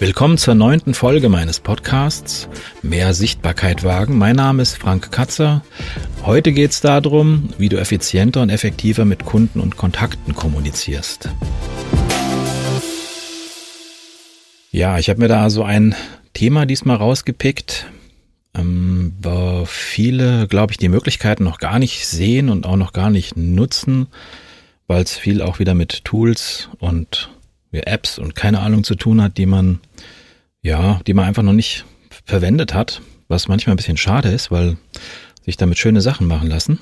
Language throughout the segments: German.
Willkommen zur neunten Folge meines Podcasts Mehr Sichtbarkeit wagen. Mein Name ist Frank Katzer. Heute geht es darum, wie du effizienter und effektiver mit Kunden und Kontakten kommunizierst. Ja, ich habe mir da so ein Thema diesmal rausgepickt, ähm, wo viele, glaube ich, die Möglichkeiten noch gar nicht sehen und auch noch gar nicht nutzen, weil es viel auch wieder mit Tools und Apps und keine Ahnung zu tun hat, die man, ja, die man einfach noch nicht verwendet hat, was manchmal ein bisschen schade ist, weil sich damit schöne Sachen machen lassen.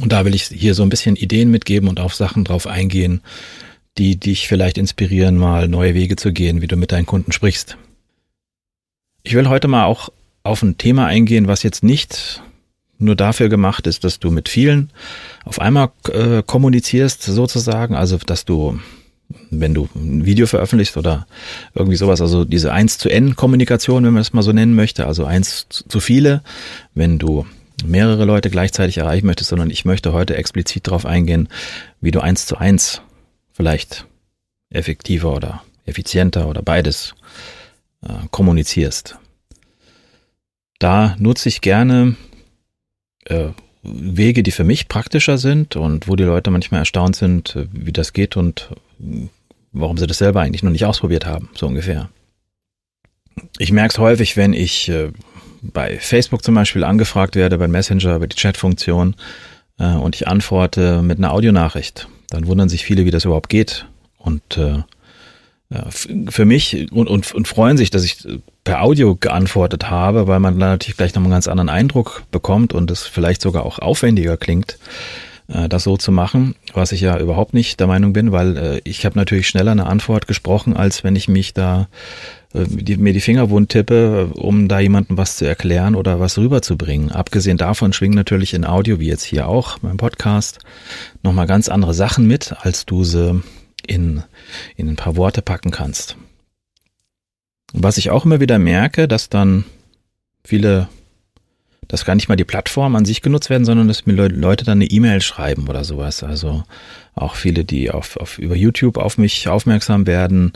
Und da will ich hier so ein bisschen Ideen mitgeben und auf Sachen drauf eingehen, die dich vielleicht inspirieren, mal neue Wege zu gehen, wie du mit deinen Kunden sprichst. Ich will heute mal auch auf ein Thema eingehen, was jetzt nicht nur dafür gemacht ist, dass du mit vielen auf einmal äh, kommunizierst, sozusagen, also dass du wenn du ein Video veröffentlichst oder irgendwie sowas, also diese 1 zu N Kommunikation, wenn man das mal so nennen möchte, also eins zu viele, wenn du mehrere Leute gleichzeitig erreichen möchtest, sondern ich möchte heute explizit darauf eingehen, wie du eins zu eins vielleicht effektiver oder effizienter oder beides äh, kommunizierst. Da nutze ich gerne äh, Wege, die für mich praktischer sind und wo die Leute manchmal erstaunt sind, wie das geht und warum sie das selber eigentlich noch nicht ausprobiert haben, so ungefähr. Ich merke es häufig, wenn ich äh, bei Facebook zum Beispiel angefragt werde, bei Messenger, über die Chat-Funktion äh, und ich antworte mit einer Audionachricht. Dann wundern sich viele, wie das überhaupt geht. Und äh, für mich und, und, und freuen sich, dass ich per Audio geantwortet habe, weil man natürlich gleich nochmal einen ganz anderen Eindruck bekommt und es vielleicht sogar auch aufwendiger klingt, äh, das so zu machen, was ich ja überhaupt nicht der Meinung bin, weil äh, ich habe natürlich schneller eine Antwort gesprochen, als wenn ich mich da äh, die, mir die Finger wund tippe, um da jemandem was zu erklären oder was rüberzubringen. Abgesehen davon schwingen natürlich in Audio, wie jetzt hier auch beim Podcast, nochmal ganz andere Sachen mit, als du sie in, in ein paar Worte packen kannst. Was ich auch immer wieder merke, dass dann viele dass gar nicht mal die Plattform an sich genutzt werden, sondern dass mir Leute dann eine E-Mail schreiben oder sowas. Also auch viele, die auf, auf über YouTube auf mich aufmerksam werden,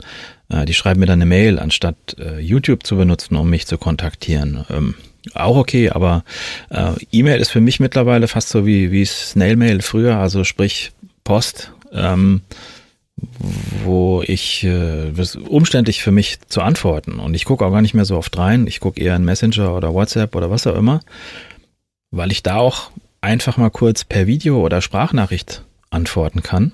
äh, die schreiben mir dann eine Mail, anstatt äh, YouTube zu benutzen, um mich zu kontaktieren. Ähm, auch okay, aber äh, E-Mail ist für mich mittlerweile fast so wie, wie Snail-Mail früher, also sprich Post. Ähm, wo ich äh, umständlich für mich zu antworten und ich gucke auch gar nicht mehr so oft rein. Ich gucke eher in Messenger oder WhatsApp oder was auch immer, weil ich da auch einfach mal kurz per Video oder Sprachnachricht antworten kann.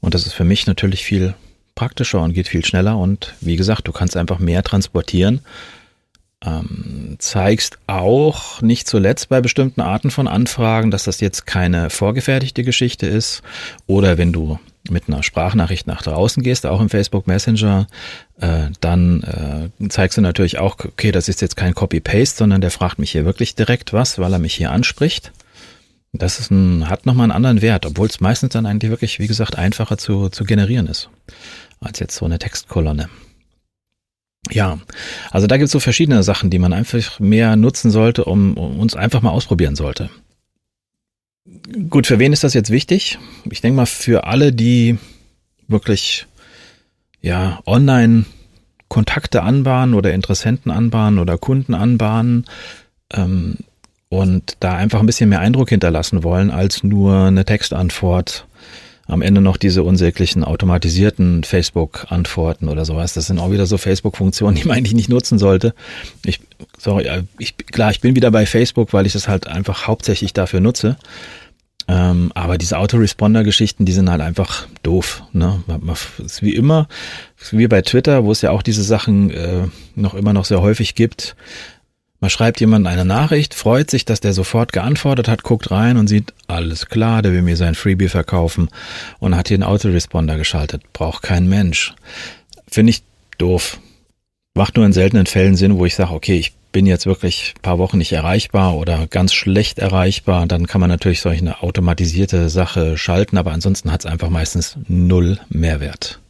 Und das ist für mich natürlich viel praktischer und geht viel schneller und wie gesagt, du kannst einfach mehr transportieren. Ähm, zeigst auch nicht zuletzt bei bestimmten Arten von Anfragen, dass das jetzt keine vorgefertigte Geschichte ist oder wenn du mit einer Sprachnachricht nach draußen gehst, auch im Facebook Messenger, äh, dann äh, zeigst du natürlich auch, okay, das ist jetzt kein Copy-Paste, sondern der fragt mich hier wirklich direkt was, weil er mich hier anspricht. Das ist ein, hat nochmal einen anderen Wert, obwohl es meistens dann eigentlich wirklich, wie gesagt, einfacher zu, zu generieren ist, als jetzt so eine Textkolonne. Ja, also da gibt es so verschiedene Sachen, die man einfach mehr nutzen sollte, um, um uns einfach mal ausprobieren sollte. Gut, für wen ist das jetzt wichtig? Ich denke mal für alle, die wirklich ja online Kontakte anbahnen oder Interessenten anbahnen oder Kunden anbahnen ähm, und da einfach ein bisschen mehr Eindruck hinterlassen wollen als nur eine Textantwort. Am Ende noch diese unsäglichen automatisierten Facebook-Antworten oder sowas. Das sind auch wieder so Facebook-Funktionen, die man eigentlich nicht nutzen sollte. Ich, sorry, äh, ich, klar, ich bin wieder bei Facebook, weil ich das halt einfach hauptsächlich dafür nutze. Ähm, aber diese Autoresponder-Geschichten, die sind halt einfach doof. Ne? Ist wie immer, wie bei Twitter, wo es ja auch diese Sachen äh, noch immer noch sehr häufig gibt. Man schreibt jemand eine Nachricht, freut sich, dass der sofort geantwortet hat, guckt rein und sieht, alles klar, der will mir sein Freebie verkaufen und hat hier einen Autoresponder geschaltet. Braucht kein Mensch. Finde ich doof. Macht nur in seltenen Fällen Sinn, wo ich sage, okay, ich bin jetzt wirklich paar Wochen nicht erreichbar oder ganz schlecht erreichbar, dann kann man natürlich solch eine automatisierte Sache schalten, aber ansonsten hat es einfach meistens null Mehrwert.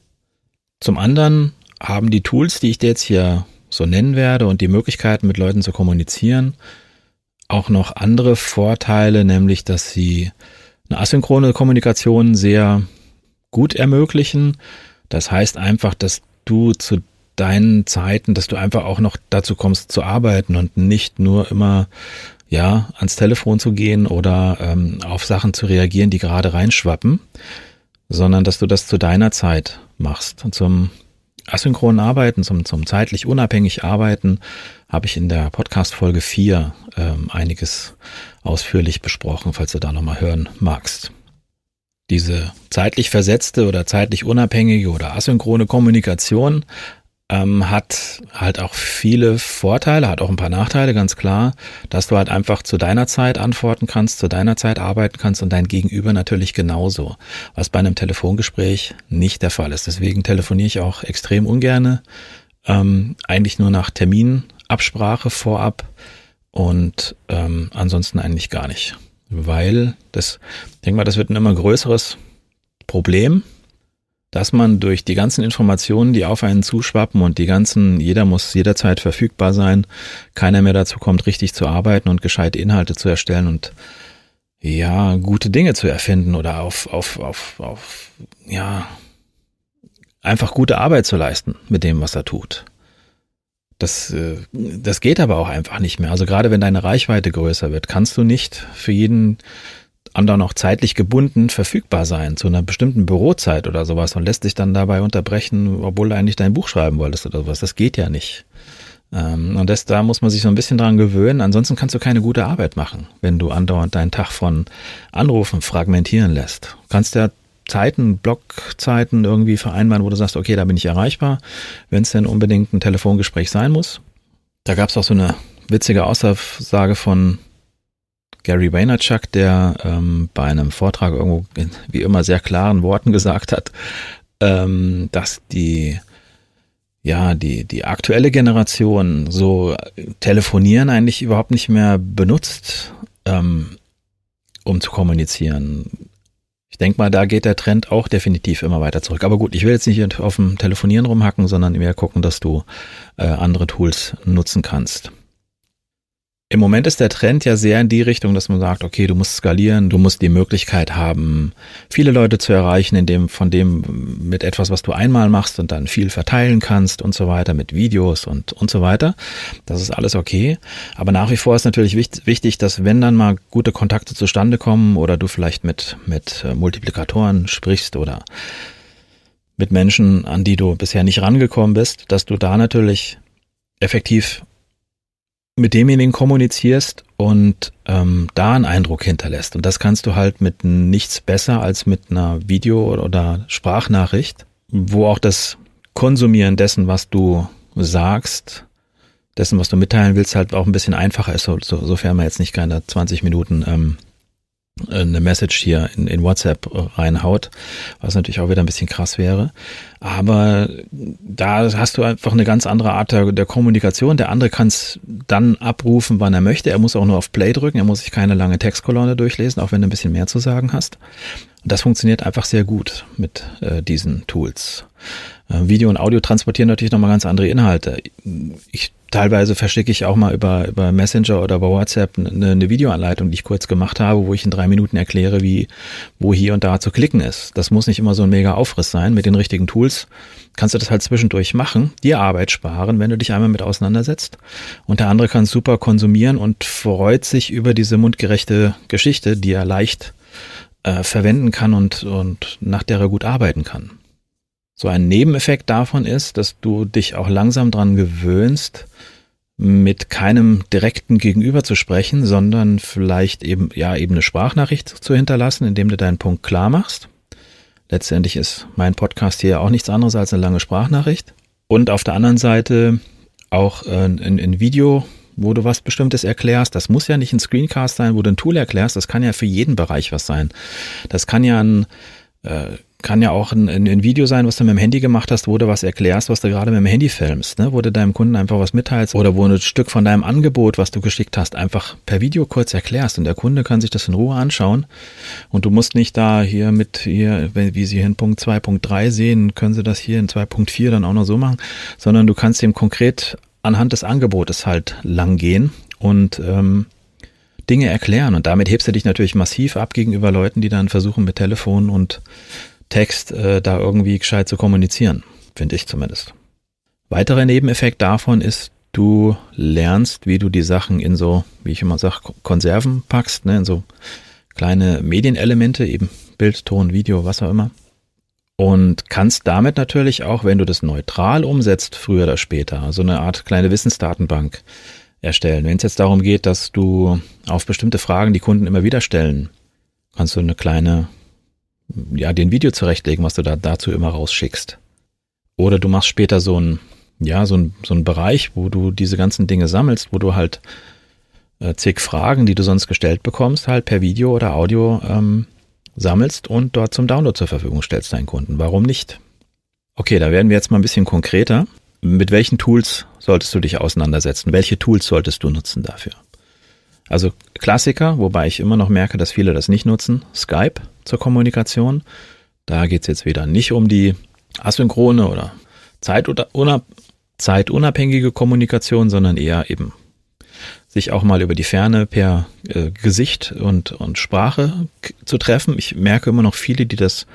Zum anderen haben die Tools, die ich dir jetzt hier so nennen werde und die Möglichkeiten mit Leuten zu kommunizieren, auch noch andere Vorteile, nämlich dass sie eine asynchrone Kommunikation sehr gut ermöglichen. Das heißt einfach, dass du zu deinen Zeiten, dass du einfach auch noch dazu kommst zu arbeiten und nicht nur immer ja ans Telefon zu gehen oder ähm, auf Sachen zu reagieren, die gerade reinschwappen, sondern dass du das zu deiner Zeit machst und zum asynchronen Arbeiten, zum, zum zeitlich unabhängig Arbeiten, habe ich in der Podcast Folge 4 ähm, einiges ausführlich besprochen, falls du da nochmal hören magst. Diese zeitlich versetzte oder zeitlich unabhängige oder asynchrone Kommunikation ähm, hat halt auch viele Vorteile, hat auch ein paar Nachteile, ganz klar, dass du halt einfach zu deiner Zeit antworten kannst, zu deiner Zeit arbeiten kannst und dein Gegenüber natürlich genauso, was bei einem Telefongespräch nicht der Fall ist. Deswegen telefoniere ich auch extrem ungerne, ähm, eigentlich nur nach Terminabsprache vorab und ähm, ansonsten eigentlich gar nicht, weil das, ich denke mal, das wird ein immer größeres Problem dass man durch die ganzen Informationen, die auf einen zuschwappen und die ganzen, jeder muss jederzeit verfügbar sein, keiner mehr dazu kommt, richtig zu arbeiten und gescheite Inhalte zu erstellen und ja, gute Dinge zu erfinden oder auf, auf, auf, auf, ja, einfach gute Arbeit zu leisten mit dem, was er tut. Das, äh, das geht aber auch einfach nicht mehr. Also gerade wenn deine Reichweite größer wird, kannst du nicht für jeden anderen auch zeitlich gebunden verfügbar sein zu einer bestimmten Bürozeit oder sowas und lässt sich dann dabei unterbrechen, obwohl du eigentlich dein Buch schreiben wolltest oder sowas. Das geht ja nicht. Ähm, und das, da muss man sich so ein bisschen dran gewöhnen. Ansonsten kannst du keine gute Arbeit machen, wenn du andauernd deinen Tag von Anrufen fragmentieren lässt. Du kannst ja Zeiten, Blockzeiten irgendwie vereinbaren, wo du sagst, okay, da bin ich erreichbar, wenn es denn unbedingt ein Telefongespräch sein muss. Da gab es auch so eine witzige Aussage von Gary Vaynerchuk, der ähm, bei einem Vortrag irgendwo in, wie immer sehr klaren Worten gesagt hat, ähm, dass die ja, die, die aktuelle Generation so telefonieren eigentlich überhaupt nicht mehr benutzt, ähm, um zu kommunizieren. Ich denke mal, da geht der Trend auch definitiv immer weiter zurück. Aber gut, ich will jetzt nicht auf dem Telefonieren rumhacken, sondern mehr gucken, dass du äh, andere Tools nutzen kannst. Im Moment ist der Trend ja sehr in die Richtung, dass man sagt, okay, du musst skalieren, du musst die Möglichkeit haben, viele Leute zu erreichen, in dem, von dem mit etwas, was du einmal machst und dann viel verteilen kannst und so weiter, mit Videos und, und so weiter. Das ist alles okay. Aber nach wie vor ist natürlich wichtig, dass wenn dann mal gute Kontakte zustande kommen oder du vielleicht mit, mit äh, Multiplikatoren sprichst oder mit Menschen, an die du bisher nicht rangekommen bist, dass du da natürlich effektiv mit demjenigen kommunizierst und ähm, da einen Eindruck hinterlässt. Und das kannst du halt mit nichts besser als mit einer Video- oder Sprachnachricht, wo auch das Konsumieren dessen, was du sagst, dessen, was du mitteilen willst, halt auch ein bisschen einfacher ist, so, so, sofern man jetzt nicht keine 20 Minuten ähm, eine Message hier in, in WhatsApp reinhaut, was natürlich auch wieder ein bisschen krass wäre. Aber da hast du einfach eine ganz andere Art der, der Kommunikation. Der andere kann es dann abrufen, wann er möchte. Er muss auch nur auf Play drücken. Er muss sich keine lange Textkolonne durchlesen, auch wenn du ein bisschen mehr zu sagen hast. Und das funktioniert einfach sehr gut mit äh, diesen Tools. Äh, Video und Audio transportieren natürlich nochmal ganz andere Inhalte. Ich teilweise verschicke ich auch mal über, über Messenger oder über WhatsApp eine, eine Videoanleitung, die ich kurz gemacht habe, wo ich in drei Minuten erkläre, wie, wo hier und da zu klicken ist. Das muss nicht immer so ein mega Aufriss sein. Mit den richtigen Tools kannst du das halt zwischendurch machen, dir Arbeit sparen, wenn du dich einmal mit auseinandersetzt. Und der andere kann super konsumieren und freut sich über diese mundgerechte Geschichte, die er leicht äh, verwenden kann und, und nach der er gut arbeiten kann. So ein Nebeneffekt davon ist, dass du dich auch langsam dran gewöhnst, mit keinem direkten Gegenüber zu sprechen, sondern vielleicht eben, ja, eben eine Sprachnachricht zu hinterlassen, indem du deinen Punkt klar machst. Letztendlich ist mein Podcast hier auch nichts anderes als eine lange Sprachnachricht. Und auf der anderen Seite auch äh, ein, ein Video, wo du was Bestimmtes erklärst. Das muss ja nicht ein Screencast sein, wo du ein Tool erklärst. Das kann ja für jeden Bereich was sein. Das kann ja ein äh, kann ja auch ein, ein, Video sein, was du mit dem Handy gemacht hast, wo du was erklärst, was du gerade mit dem Handy filmst, ne? wo du deinem Kunden einfach was mitteilst oder wo ein Stück von deinem Angebot, was du geschickt hast, einfach per Video kurz erklärst und der Kunde kann sich das in Ruhe anschauen und du musst nicht da hier mit hier, wie Sie hier in Punkt 2.3 sehen, können Sie das hier in 2.4 dann auch noch so machen, sondern du kannst dem konkret anhand des Angebotes halt lang gehen und ähm, Dinge erklären und damit hebst du dich natürlich massiv ab gegenüber Leuten, die dann versuchen mit Telefon und Text äh, da irgendwie gescheit zu kommunizieren, finde ich zumindest. Weiterer Nebeneffekt davon ist, du lernst, wie du die Sachen in so, wie ich immer sage, Konserven packst, ne, in so kleine Medienelemente, eben Bild, Ton, Video, was auch immer. Und kannst damit natürlich auch, wenn du das neutral umsetzt, früher oder später, so eine Art kleine Wissensdatenbank erstellen. Wenn es jetzt darum geht, dass du auf bestimmte Fragen die Kunden immer wieder stellen, kannst du eine kleine, ja, den Video zurechtlegen, was du da dazu immer rausschickst. Oder du machst später so ein, ja, so ein, so ein Bereich, wo du diese ganzen Dinge sammelst, wo du halt äh, zig Fragen, die du sonst gestellt bekommst, halt per Video oder Audio ähm, sammelst und dort zum Download zur Verfügung stellst deinen Kunden. Warum nicht? Okay, da werden wir jetzt mal ein bisschen konkreter. Mit welchen Tools solltest du dich auseinandersetzen? Welche Tools solltest du nutzen dafür? Also Klassiker, wobei ich immer noch merke, dass viele das nicht nutzen. Skype zur Kommunikation. Da geht's jetzt wieder nicht um die asynchrone oder zeitunabhängige Kommunikation, sondern eher eben sich auch mal über die Ferne per äh, Gesicht und, und Sprache zu treffen. Ich merke immer noch viele, die das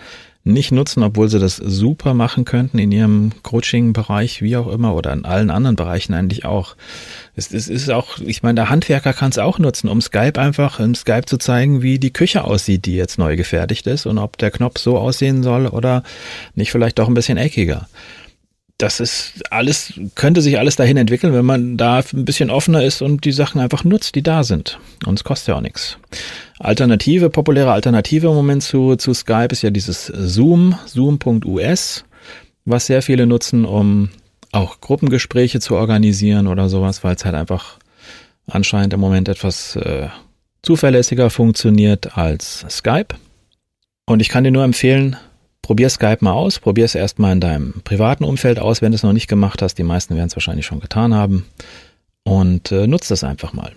nicht nutzen, obwohl sie das super machen könnten in ihrem Coaching-Bereich, wie auch immer, oder in allen anderen Bereichen eigentlich auch. Es, es ist auch, ich meine, der Handwerker kann es auch nutzen, um Skype einfach in Skype zu zeigen, wie die Küche aussieht, die jetzt neu gefertigt ist und ob der Knopf so aussehen soll oder nicht vielleicht doch ein bisschen eckiger das ist alles, könnte sich alles dahin entwickeln, wenn man da ein bisschen offener ist und die Sachen einfach nutzt, die da sind. Und es kostet ja auch nichts. Alternative, populäre Alternative im Moment zu, zu Skype ist ja dieses Zoom, zoom.us, was sehr viele nutzen, um auch Gruppengespräche zu organisieren oder sowas, weil es halt einfach anscheinend im Moment etwas äh, zuverlässiger funktioniert als Skype. Und ich kann dir nur empfehlen, Probier Skype mal aus, probier es erstmal in deinem privaten Umfeld aus, wenn du es noch nicht gemacht hast. Die meisten werden es wahrscheinlich schon getan haben. Und äh, nutzt das einfach mal.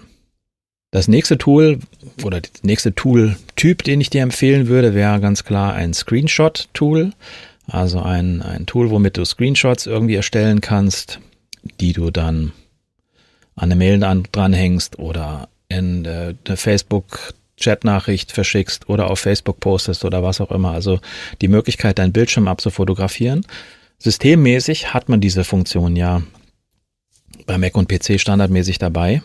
Das nächste Tool oder der nächste Tool-Typ, den ich dir empfehlen würde, wäre ganz klar ein Screenshot-Tool. Also ein, ein Tool, womit du Screenshots irgendwie erstellen kannst, die du dann an eine Mail dranhängst oder in äh, der Facebook Chatnachricht verschickst oder auf Facebook postest oder was auch immer. Also die Möglichkeit, deinen Bildschirm abzufotografieren. Systemmäßig hat man diese Funktion ja bei Mac und PC standardmäßig dabei.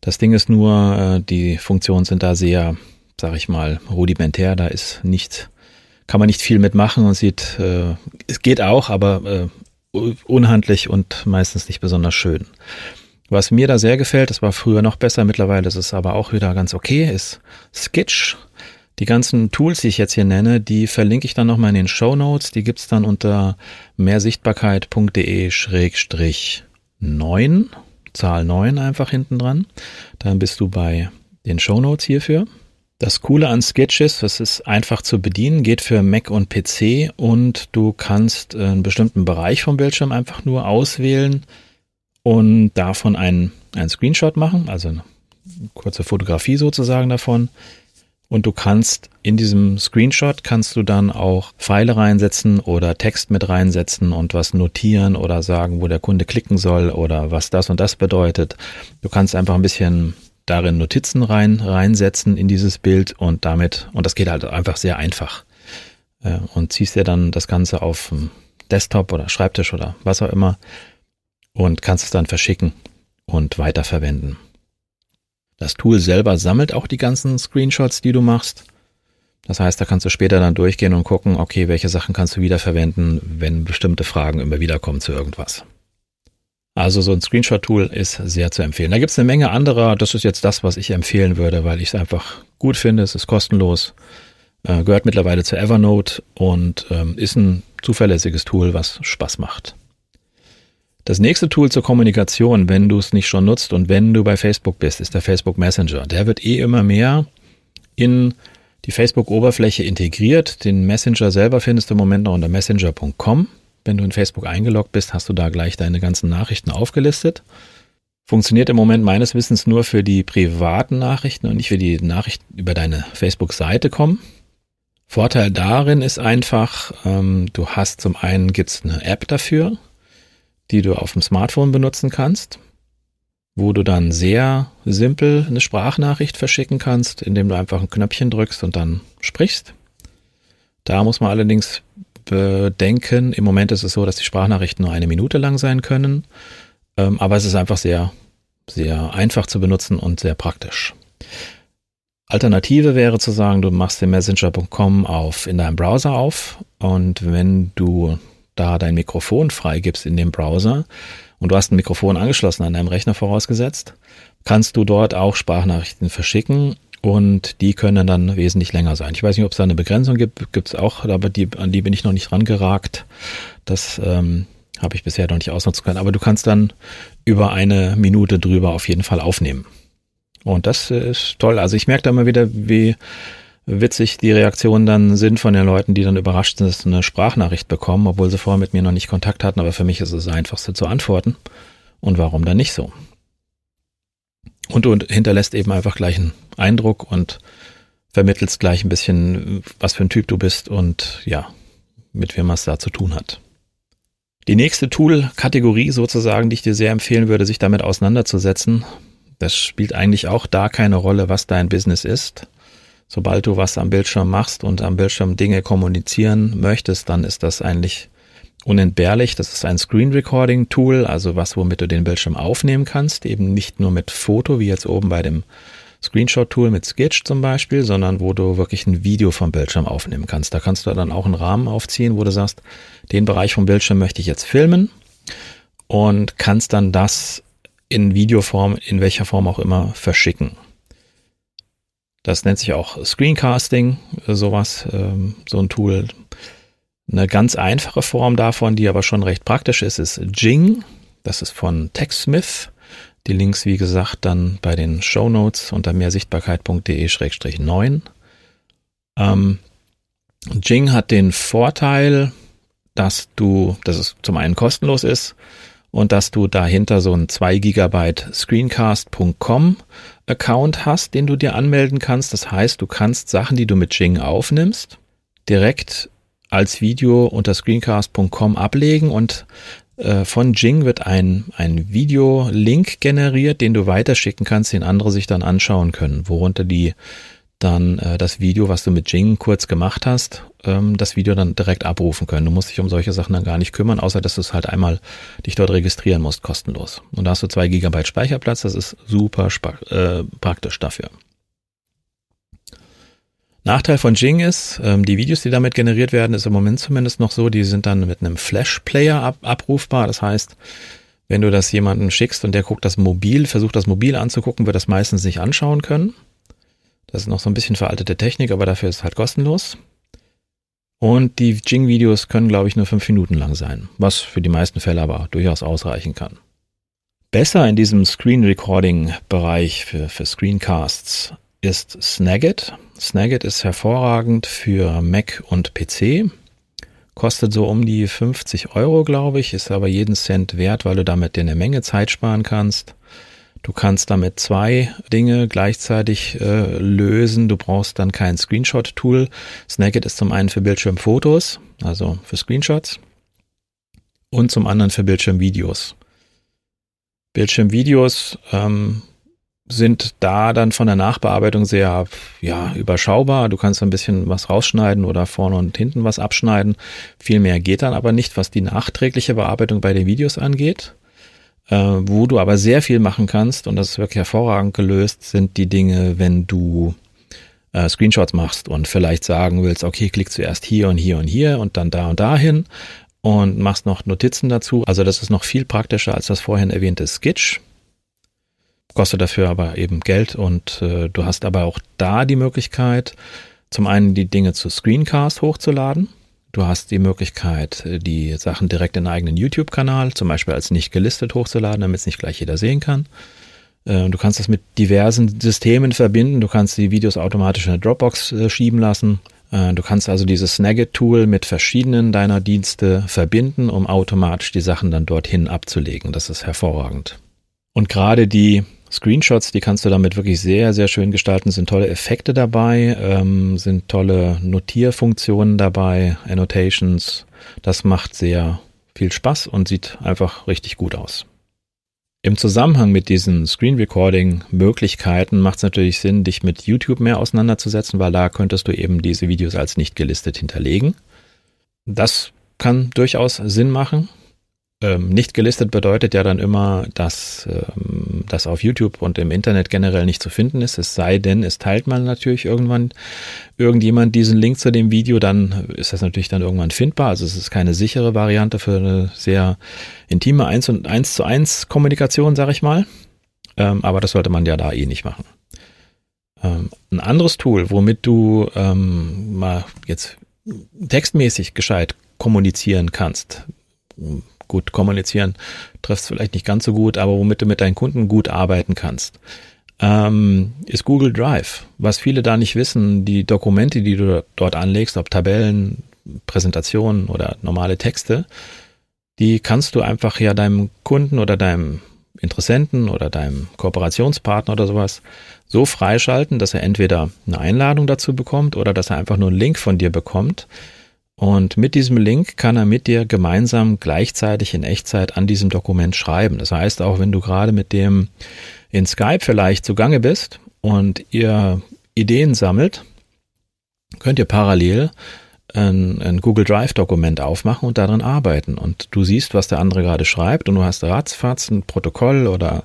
Das Ding ist nur, äh, die Funktionen sind da sehr, sag ich mal, rudimentär. Da ist nicht, kann man nicht viel mitmachen und sieht, äh, es geht auch, aber äh, unhandlich und meistens nicht besonders schön. Was mir da sehr gefällt, das war früher noch besser, mittlerweile ist es aber auch wieder ganz okay, ist Sketch. Die ganzen Tools, die ich jetzt hier nenne, die verlinke ich dann nochmal in den Show Notes. Die gibt's dann unter mehrsichtbarkeit.de-9, Zahl 9 einfach hinten dran. Dann bist du bei den Show Notes hierfür. Das Coole an Sketch ist, es ist einfach zu bedienen, geht für Mac und PC und du kannst einen bestimmten Bereich vom Bildschirm einfach nur auswählen und davon einen, einen Screenshot machen, also eine kurze Fotografie sozusagen davon. Und du kannst in diesem Screenshot kannst du dann auch Pfeile reinsetzen oder Text mit reinsetzen und was notieren oder sagen, wo der Kunde klicken soll oder was das und das bedeutet. Du kannst einfach ein bisschen darin Notizen rein, reinsetzen in dieses Bild und damit, und das geht halt einfach sehr einfach. Äh, und ziehst dir dann das Ganze auf Desktop oder Schreibtisch oder was auch immer und kannst es dann verschicken und weiterverwenden. Das Tool selber sammelt auch die ganzen Screenshots, die du machst. Das heißt, da kannst du später dann durchgehen und gucken, okay, welche Sachen kannst du wiederverwenden, wenn bestimmte Fragen immer wieder kommen zu irgendwas. Also so ein Screenshot-Tool ist sehr zu empfehlen. Da gibt es eine Menge anderer. Das ist jetzt das, was ich empfehlen würde, weil ich es einfach gut finde. Es ist kostenlos, äh, gehört mittlerweile zu Evernote und ähm, ist ein zuverlässiges Tool, was Spaß macht. Das nächste Tool zur Kommunikation, wenn du es nicht schon nutzt und wenn du bei Facebook bist, ist der Facebook Messenger. Der wird eh immer mehr in die Facebook-Oberfläche integriert. Den Messenger selber findest du im Moment noch unter messenger.com. Wenn du in Facebook eingeloggt bist, hast du da gleich deine ganzen Nachrichten aufgelistet. Funktioniert im Moment meines Wissens nur für die privaten Nachrichten und nicht für die Nachrichten über deine Facebook-Seite kommen. Vorteil darin ist einfach, ähm, du hast zum einen gibt's eine App dafür, die du auf dem Smartphone benutzen kannst, wo du dann sehr simpel eine Sprachnachricht verschicken kannst, indem du einfach ein Knöpfchen drückst und dann sprichst. Da muss man allerdings bedenken, im Moment ist es so, dass die Sprachnachrichten nur eine Minute lang sein können, ähm, aber es ist einfach sehr, sehr einfach zu benutzen und sehr praktisch. Alternative wäre zu sagen, du machst den Messenger.com auf in deinem Browser auf und wenn du da dein Mikrofon freigibst in dem Browser und du hast ein Mikrofon angeschlossen an deinem Rechner vorausgesetzt, kannst du dort auch Sprachnachrichten verschicken und die können dann wesentlich länger sein. Ich weiß nicht, ob es da eine Begrenzung gibt, gibt es auch, aber die, an die bin ich noch nicht rangeragt. Das ähm, habe ich bisher noch nicht ausnutzen können. Aber du kannst dann über eine Minute drüber auf jeden Fall aufnehmen. Und das ist toll. Also ich merke da immer wieder, wie witzig die Reaktionen dann sind von den Leuten, die dann überrascht sind, dass sie eine Sprachnachricht bekommen, obwohl sie vorher mit mir noch nicht Kontakt hatten. Aber für mich ist es das Einfachste zu antworten. Und warum dann nicht so? Und du hinterlässt eben einfach gleich einen Eindruck und vermittelst gleich ein bisschen, was für ein Typ du bist und ja, mit wem man es da zu tun hat. Die nächste Tool-Kategorie sozusagen, die ich dir sehr empfehlen würde, sich damit auseinanderzusetzen, das spielt eigentlich auch da keine Rolle, was dein Business ist. Sobald du was am Bildschirm machst und am Bildschirm Dinge kommunizieren möchtest, dann ist das eigentlich unentbehrlich. Das ist ein Screen Recording Tool, also was, womit du den Bildschirm aufnehmen kannst, eben nicht nur mit Foto, wie jetzt oben bei dem Screenshot Tool mit Sketch zum Beispiel, sondern wo du wirklich ein Video vom Bildschirm aufnehmen kannst. Da kannst du dann auch einen Rahmen aufziehen, wo du sagst, den Bereich vom Bildschirm möchte ich jetzt filmen und kannst dann das in Videoform, in welcher Form auch immer, verschicken. Das nennt sich auch Screencasting, sowas, ähm, so ein Tool. Eine ganz einfache Form davon, die aber schon recht praktisch ist, ist Jing. Das ist von TechSmith. Die Links, wie gesagt, dann bei den Show Notes unter mehrsichtbarkeit.de-9. Ähm, Jing hat den Vorteil, dass du, dass es zum einen kostenlos ist und dass du dahinter so ein 2 Gigabyte Screencast.com Account hast, den du dir anmelden kannst. Das heißt, du kannst Sachen, die du mit Jing aufnimmst, direkt als Video unter screencast.com ablegen und äh, von Jing wird ein, ein Video-Link generiert, den du weiterschicken kannst, den andere sich dann anschauen können, worunter die dann äh, das Video, was du mit Jing kurz gemacht hast, ähm, das Video dann direkt abrufen können. Du musst dich um solche Sachen dann gar nicht kümmern, außer dass du es halt einmal dich dort registrieren musst, kostenlos. Und da hast du zwei Gigabyte Speicherplatz, das ist super äh, praktisch dafür. Nachteil von Jing ist, ähm, die Videos, die damit generiert werden, ist im Moment zumindest noch so, die sind dann mit einem Flash-Player ab, abrufbar. Das heißt, wenn du das jemandem schickst und der guckt das mobil, versucht das mobil anzugucken, wird das meistens nicht anschauen können. Das ist noch so ein bisschen veraltete Technik, aber dafür ist es halt kostenlos. Und die Jing-Videos können, glaube ich, nur fünf Minuten lang sein, was für die meisten Fälle aber durchaus ausreichen kann. Besser in diesem Screen-Recording-Bereich für, für Screencasts ist Snagit. Snagit ist hervorragend für Mac und PC. Kostet so um die 50 Euro, glaube ich, ist aber jeden Cent wert, weil du damit dir eine Menge Zeit sparen kannst. Du kannst damit zwei Dinge gleichzeitig äh, lösen. Du brauchst dann kein Screenshot-Tool. Snagit ist zum einen für Bildschirmfotos, also für Screenshots, und zum anderen für Bildschirmvideos. Bildschirmvideos ähm, sind da dann von der Nachbearbeitung sehr ja, überschaubar. Du kannst ein bisschen was rausschneiden oder vorne und hinten was abschneiden. Viel mehr geht dann aber nicht, was die nachträgliche Bearbeitung bei den Videos angeht. Äh, wo du aber sehr viel machen kannst, und das ist wirklich hervorragend gelöst, sind die Dinge, wenn du äh, Screenshots machst und vielleicht sagen willst, okay, klick zuerst hier und hier und hier und dann da und dahin und machst noch Notizen dazu. Also das ist noch viel praktischer als das vorhin erwähnte Sketch kostet dafür aber eben Geld und äh, du hast aber auch da die Möglichkeit, zum einen die Dinge zu Screencast hochzuladen. Du hast die Möglichkeit, äh, die Sachen direkt in einen eigenen YouTube-Kanal, zum Beispiel als nicht gelistet hochzuladen, damit es nicht gleich jeder sehen kann. Äh, du kannst das mit diversen Systemen verbinden. Du kannst die Videos automatisch in eine Dropbox äh, schieben lassen. Du kannst also dieses Snagit-Tool mit verschiedenen deiner Dienste verbinden, um automatisch die Sachen dann dorthin abzulegen. Das ist hervorragend. Und gerade die Screenshots, die kannst du damit wirklich sehr, sehr schön gestalten. Sind tolle Effekte dabei, ähm, sind tolle Notierfunktionen dabei, Annotations. Das macht sehr viel Spaß und sieht einfach richtig gut aus. Im Zusammenhang mit diesen Screen Recording Möglichkeiten macht es natürlich Sinn, dich mit YouTube mehr auseinanderzusetzen, weil da könntest du eben diese Videos als nicht gelistet hinterlegen. Das kann durchaus Sinn machen. Ähm, nicht gelistet bedeutet ja dann immer, dass ähm, das auf YouTube und im Internet generell nicht zu finden ist. Es sei denn, es teilt man natürlich irgendwann irgendjemand diesen Link zu dem Video, dann ist das natürlich dann irgendwann findbar. Also es ist keine sichere Variante für eine sehr intime 1 und 1 zu 1 Kommunikation, sag ich mal. Ähm, aber das sollte man ja da eh nicht machen. Ähm, ein anderes Tool, womit du ähm, mal jetzt textmäßig gescheit kommunizieren kannst, gut kommunizieren, treffst vielleicht nicht ganz so gut, aber womit du mit deinen Kunden gut arbeiten kannst, ähm, ist Google Drive. Was viele da nicht wissen, die Dokumente, die du dort anlegst, ob Tabellen, Präsentationen oder normale Texte, die kannst du einfach ja deinem Kunden oder deinem Interessenten oder deinem Kooperationspartner oder sowas so freischalten, dass er entweder eine Einladung dazu bekommt oder dass er einfach nur einen Link von dir bekommt. Und mit diesem Link kann er mit dir gemeinsam gleichzeitig in Echtzeit an diesem Dokument schreiben. Das heißt, auch wenn du gerade mit dem in Skype vielleicht zugange bist und ihr Ideen sammelt, könnt ihr parallel ein, ein Google Drive-Dokument aufmachen und darin arbeiten. Und du siehst, was der andere gerade schreibt und du hast ratzfatz ein Protokoll oder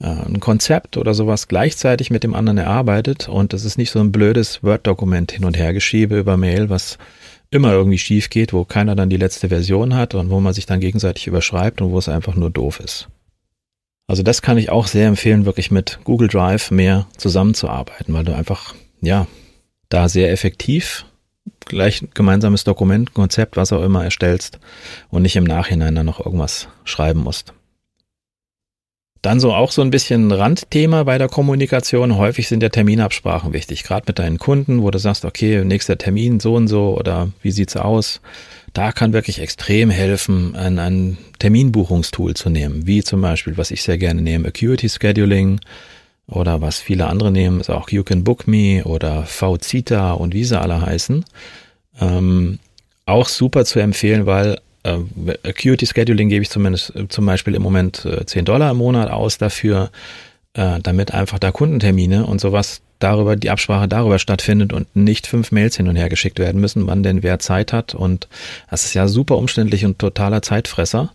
äh, ein Konzept oder sowas gleichzeitig mit dem anderen erarbeitet und es ist nicht so ein blödes Word-Dokument hin und her geschiebe über Mail, was immer irgendwie schief geht, wo keiner dann die letzte Version hat und wo man sich dann gegenseitig überschreibt und wo es einfach nur doof ist. Also das kann ich auch sehr empfehlen, wirklich mit Google Drive mehr zusammenzuarbeiten, weil du einfach, ja, da sehr effektiv gleich gemeinsames Dokument, Konzept, was auch immer erstellst und nicht im Nachhinein dann noch irgendwas schreiben musst. Dann so auch so ein bisschen Randthema bei der Kommunikation. Häufig sind ja Terminabsprachen wichtig, gerade mit deinen Kunden, wo du sagst, okay, nächster Termin so und so oder wie sieht's aus? Da kann wirklich extrem helfen, ein, ein Terminbuchungstool zu nehmen, wie zum Beispiel, was ich sehr gerne nehme, Acuity Scheduling oder was viele andere nehmen, ist auch You Can Book Me oder VZita und wie sie alle heißen. Ähm, auch super zu empfehlen, weil Acuity Scheduling gebe ich zumindest äh, zum Beispiel im Moment äh, 10 Dollar im Monat aus dafür, äh, damit einfach da Kundentermine und sowas darüber, die Absprache darüber stattfindet und nicht fünf Mails hin und her geschickt werden müssen, wann denn wer Zeit hat. Und das ist ja super umständlich und totaler Zeitfresser.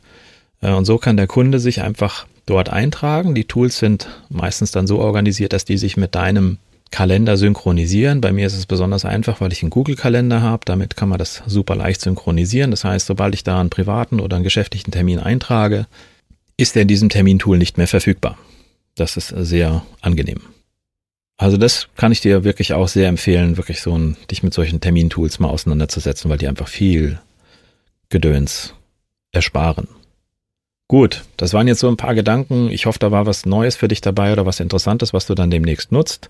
Äh, und so kann der Kunde sich einfach dort eintragen. Die Tools sind meistens dann so organisiert, dass die sich mit deinem Kalender synchronisieren. Bei mir ist es besonders einfach, weil ich einen Google-Kalender habe. Damit kann man das super leicht synchronisieren. Das heißt, sobald ich da einen privaten oder einen geschäftlichen Termin eintrage, ist er in diesem Termintool nicht mehr verfügbar. Das ist sehr angenehm. Also das kann ich dir wirklich auch sehr empfehlen, wirklich so ein, dich mit solchen Termintools mal auseinanderzusetzen, weil die einfach viel Gedöns ersparen. Gut, das waren jetzt so ein paar Gedanken. Ich hoffe, da war was Neues für dich dabei oder was Interessantes, was du dann demnächst nutzt.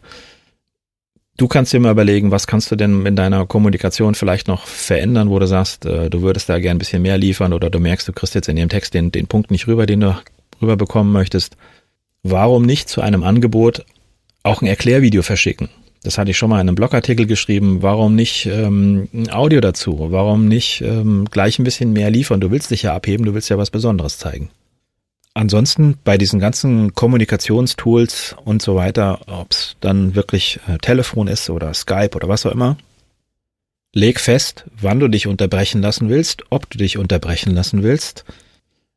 Du kannst dir mal überlegen, was kannst du denn in deiner Kommunikation vielleicht noch verändern, wo du sagst, äh, du würdest da gern ein bisschen mehr liefern oder du merkst, du kriegst jetzt in dem Text den, den Punkt nicht rüber, den du rüberbekommen möchtest. Warum nicht zu einem Angebot auch ein Erklärvideo verschicken? Das hatte ich schon mal in einem Blogartikel geschrieben. Warum nicht ähm, ein Audio dazu? Warum nicht ähm, gleich ein bisschen mehr liefern? Du willst dich ja abheben, du willst ja was Besonderes zeigen. Ansonsten bei diesen ganzen Kommunikationstools und so weiter, ob es dann wirklich äh, Telefon ist oder Skype oder was auch immer, leg fest, wann du dich unterbrechen lassen willst, ob du dich unterbrechen lassen willst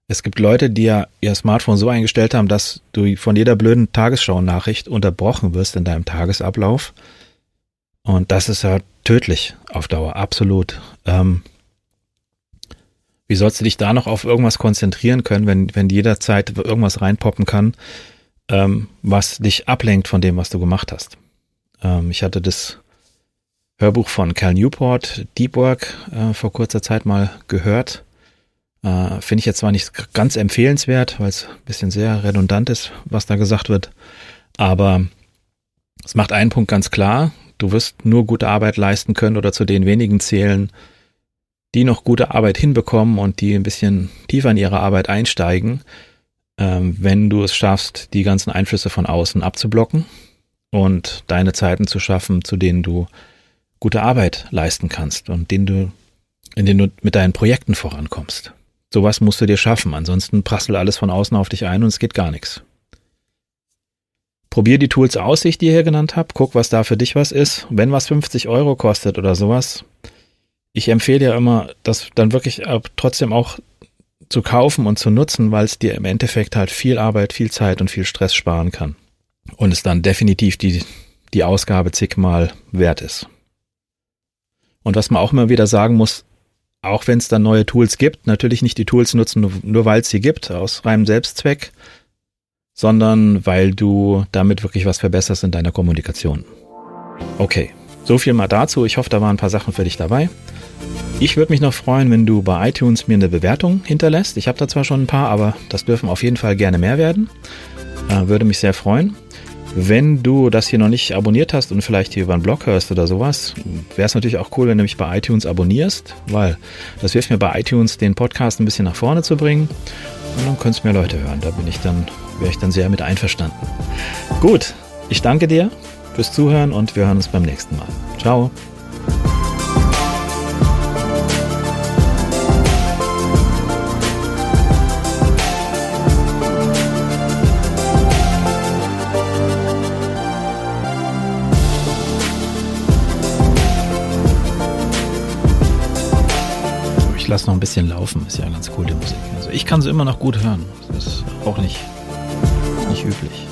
es gibt Leute, die ja ihr Smartphone so eingestellt haben, dass du von jeder blöden Tagesschau-Nachricht unterbrochen wirst in deinem Tagesablauf. Und das ist ja tödlich auf Dauer, absolut. Ähm, wie sollst du dich da noch auf irgendwas konzentrieren können, wenn, wenn jederzeit irgendwas reinpoppen kann, ähm, was dich ablenkt von dem, was du gemacht hast? Ähm, ich hatte das Hörbuch von Cal Newport, Deep Work, äh, vor kurzer Zeit mal gehört. Äh, Finde ich jetzt zwar nicht ganz empfehlenswert, weil es ein bisschen sehr redundant ist, was da gesagt wird. Aber es macht einen Punkt ganz klar. Du wirst nur gute Arbeit leisten können oder zu den wenigen zählen, die noch gute Arbeit hinbekommen und die ein bisschen tiefer in ihre Arbeit einsteigen, ähm, wenn du es schaffst, die ganzen Einflüsse von außen abzublocken und deine Zeiten zu schaffen, zu denen du gute Arbeit leisten kannst und denen du, in denen du mit deinen Projekten vorankommst. Sowas musst du dir schaffen, ansonsten prasselt alles von außen auf dich ein und es geht gar nichts. Probier die Tools aus, die ich dir hier genannt habe, guck, was da für dich was ist. Wenn was 50 Euro kostet oder sowas, ich empfehle ja immer, das dann wirklich trotzdem auch zu kaufen und zu nutzen, weil es dir im Endeffekt halt viel Arbeit, viel Zeit und viel Stress sparen kann. Und es dann definitiv die, die Ausgabe zigmal wert ist. Und was man auch immer wieder sagen muss, auch wenn es dann neue Tools gibt, natürlich nicht die Tools nutzen, nur, nur weil es sie gibt, aus reinem Selbstzweck, sondern weil du damit wirklich was verbesserst in deiner Kommunikation. Okay, so viel mal dazu. Ich hoffe, da waren ein paar Sachen für dich dabei. Ich würde mich noch freuen, wenn du bei iTunes mir eine Bewertung hinterlässt. Ich habe da zwar schon ein paar, aber das dürfen auf jeden Fall gerne mehr werden. Äh, würde mich sehr freuen. Wenn du das hier noch nicht abonniert hast und vielleicht hier über einen Blog hörst oder sowas, wäre es natürlich auch cool, wenn du mich bei iTunes abonnierst, weil das hilft mir bei iTunes, den Podcast ein bisschen nach vorne zu bringen. Und dann könntest du mehr Leute hören. Da bin ich dann, wäre ich dann sehr mit einverstanden. Gut, ich danke dir fürs Zuhören und wir hören uns beim nächsten Mal. Ciao. Lasse noch ein bisschen laufen, ist ja ganz cool die Musik. Also ich kann sie immer noch gut hören. Das ist auch nicht, nicht üblich.